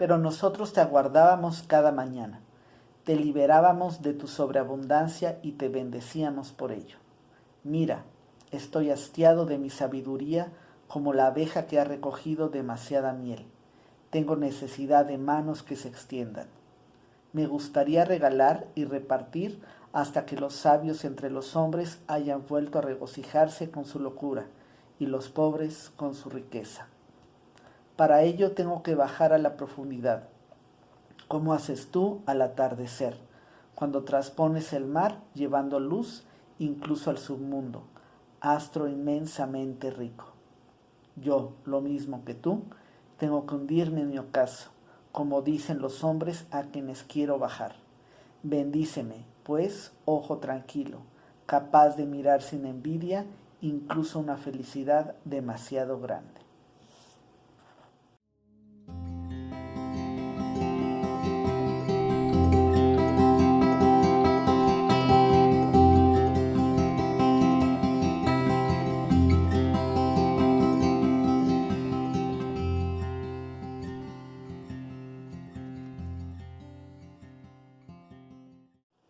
pero nosotros te aguardábamos cada mañana. Te liberábamos de tu sobreabundancia y te bendecíamos por ello. Mira, estoy hastiado de mi sabiduría como la abeja que ha recogido demasiada miel. Tengo necesidad de manos que se extiendan. Me gustaría regalar y repartir hasta que los sabios entre los hombres hayan vuelto a regocijarse con su locura y los pobres con su riqueza. Para ello tengo que bajar a la profundidad, como haces tú al atardecer, cuando traspones el mar llevando luz incluso al submundo, astro inmensamente rico. Yo, lo mismo que tú, tengo que hundirme en mi ocaso, como dicen los hombres a quienes quiero bajar. Bendíceme, pues, ojo tranquilo, capaz de mirar sin envidia incluso una felicidad demasiado grande.